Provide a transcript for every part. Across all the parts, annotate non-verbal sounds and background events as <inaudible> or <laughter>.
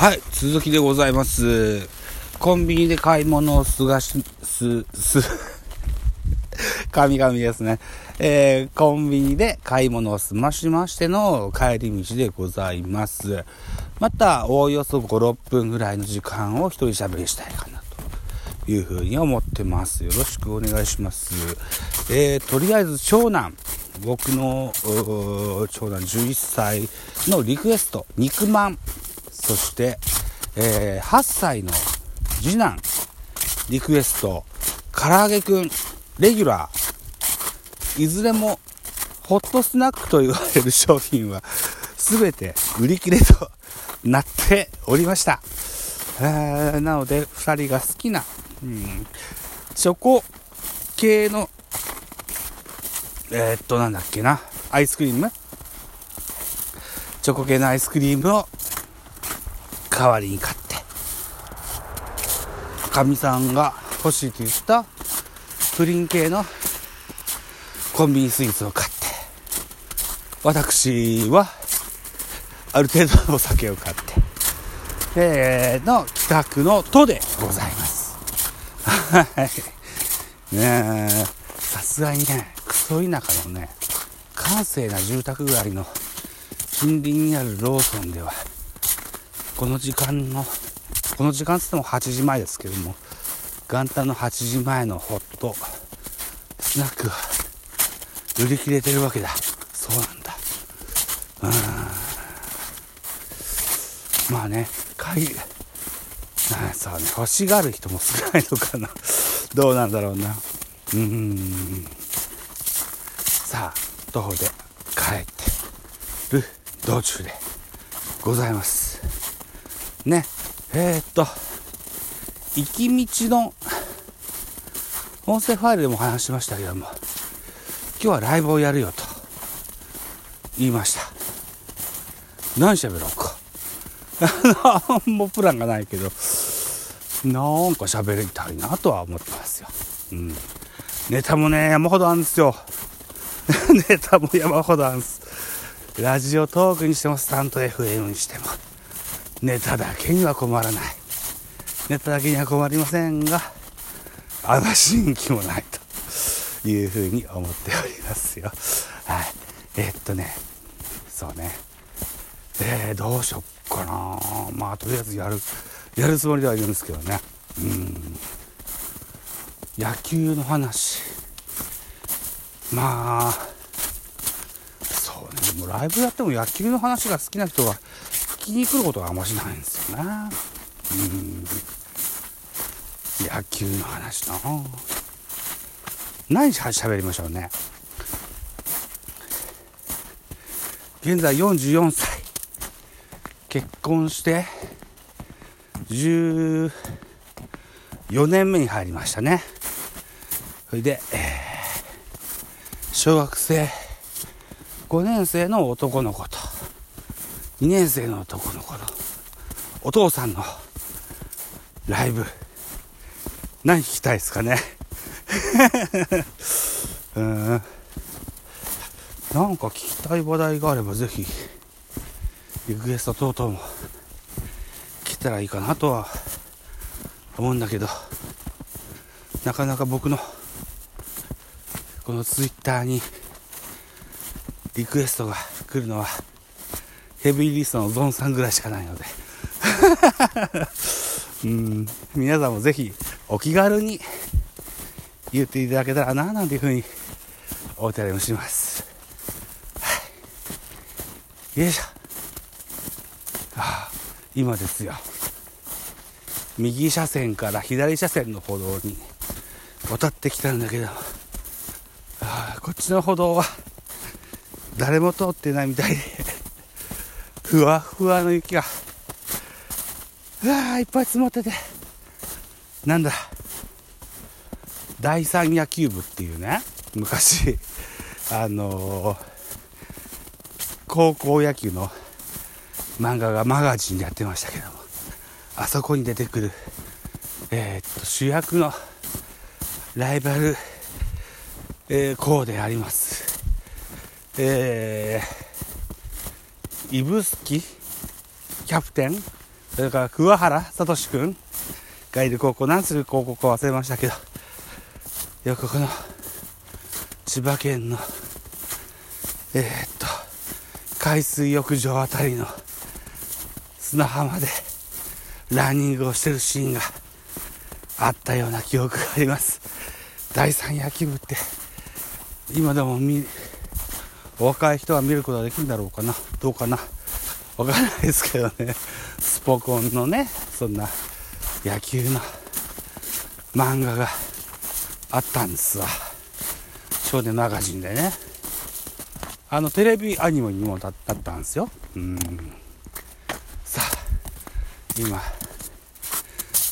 はい、続きでございます。コンビニで買い物をすがし、す、す、<laughs> 神々ですね。えー、コンビニで買い物を済ましましての帰り道でございます。また、おおよそ5、6分ぐらいの時間を一人喋りしたいかなというふうに思ってます。よろしくお願いします。えー、とりあえず長男、僕の長男11歳のリクエスト、肉まん。そして、えー8歳の次男、リクエスト、唐揚げくん、レギュラー。いずれも、ホットスナックと言われる商品は、すべて売り切れとなっておりました。えなので、二人が好きな、うん、チョコ系の、えーっと、なんだっけな、アイスクリーム？チョコ系のアイスクリームを代わりに買って。かみさんが欲しいと言ったプリン系のコンビニスイーツを買って。私はある程度のお酒を買って。えーの帰宅の途でございます。<laughs> はい。ねえ。さすがにねクソ田舎のね閑静な住宅街の近隣にあるローソンではこの時間のこの時間っつっても8時前ですけども元旦の8時前のホットスナックが売り切れてるわけだ。そうなんだ。うん。まあね買いなんさあね。欲しがる人も少ないのかな。<laughs> どうなんだろうな。うん。さあ徒歩で帰ってる道中でございます。ね。えー、っと行き道の音声ファイルでも話しましたけども今日はライブをやるよと言いました。何喋ろうか。<laughs> 何もプランがないけどなんか喋りたいなとは思ってますよ、うん、ネタもね山ほどあるんですよ。<laughs> ネタも山ほどあるんです。ラジオトークにしてもスタント FM にしても。ネタだけには困らない。ネタだけには困りませんがあまし人気もないというふうに思っておりますよ。はい。えーっとね。そうね。えー、どうしよっかな。まあとりあえずやるやるつもりではいるんですけどね。うん。野球の話。まあそうね。でもライブやっても野球の話が好きな人が聞きに来ることがあんましないんですよねうん。野球の話な何しゃべりましょうね。現在44歳。結婚して14年目に入りましたね。それで、えー小学生5年生の男の子と。2年生の男の子のお父さんのライブ何聞きたいですかね？<laughs> うん。なんか聞きたい話題があればぜひリクエスト等々も来たらいいかなとは思うんだけどなかなか僕のこのツイッターにリクエストが来るのはヘビーリストのゾンさんぐらいしかないので。<laughs> うん。皆さんもぜひお気軽に言っていただけたらななんていうふうに思ったりもします、はい、よいしょ。ああ今ですよ。右車線から左車線の歩道に渡ってきたんだけどああこっちの歩道は誰も通ってないみたいで。ふわふわの雪が。うわーいっぱい積もってて。なんだ。第三野球部っていうね昔 <laughs> あのー高校野球の漫画がマガジンでやってましたけども。あそこに出てくるえーっと主役のライバル、えー校であります。えー、指宿キャプテンそれから桑原聡くんがいる高校何する高校か忘れましたけどよくこの千葉県のえー、っと海水浴場あたりの砂浜でランニングをしてるシーンがあったような記憶があります。第三野球部って今でも見お若い人は見ることができるんだろうかな。どうかな。わかんないですけどね。スポコンのねそんな野球の漫画があったんですわ。少年マガジンでね。あのテレビアニメにもだったんですよ。うん。さあ今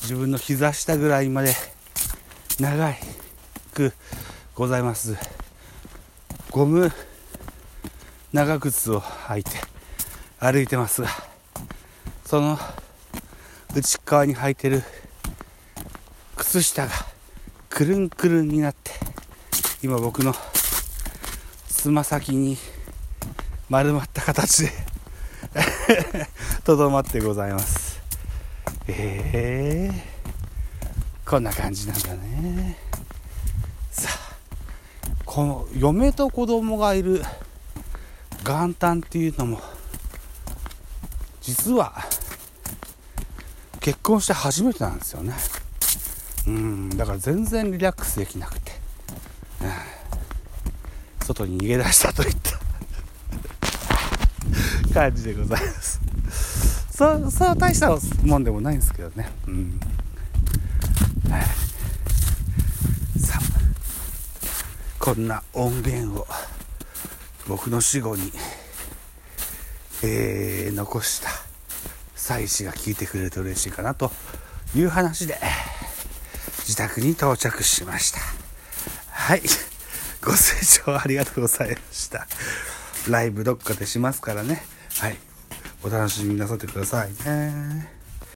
自分の膝下ぐらいまで長くございます。ゴム長靴を履いて歩いてますがその内側に履いてる靴下がくるんくるんになって今僕のつま先に丸まった形で <laughs> とどまってございます。えー、こんな感じなんだね。さあこの嫁と子供がいる元旦っていうのも実は結婚して初めてなんですよね。うんだから全然リラックスできなくて、うん、外に逃げ出したといった。<laughs> 感じでございます。そうそう大したもんでもないんですけどね。うん、さあこんな音源を。僕の死後に、えー、残した妻子が聞いてくれると嬉しいかなという話で自宅に到着しました。はい。ご清聴ありがとうございました。ライブどっかでしますからね。はい。お楽しみなさってくださいね。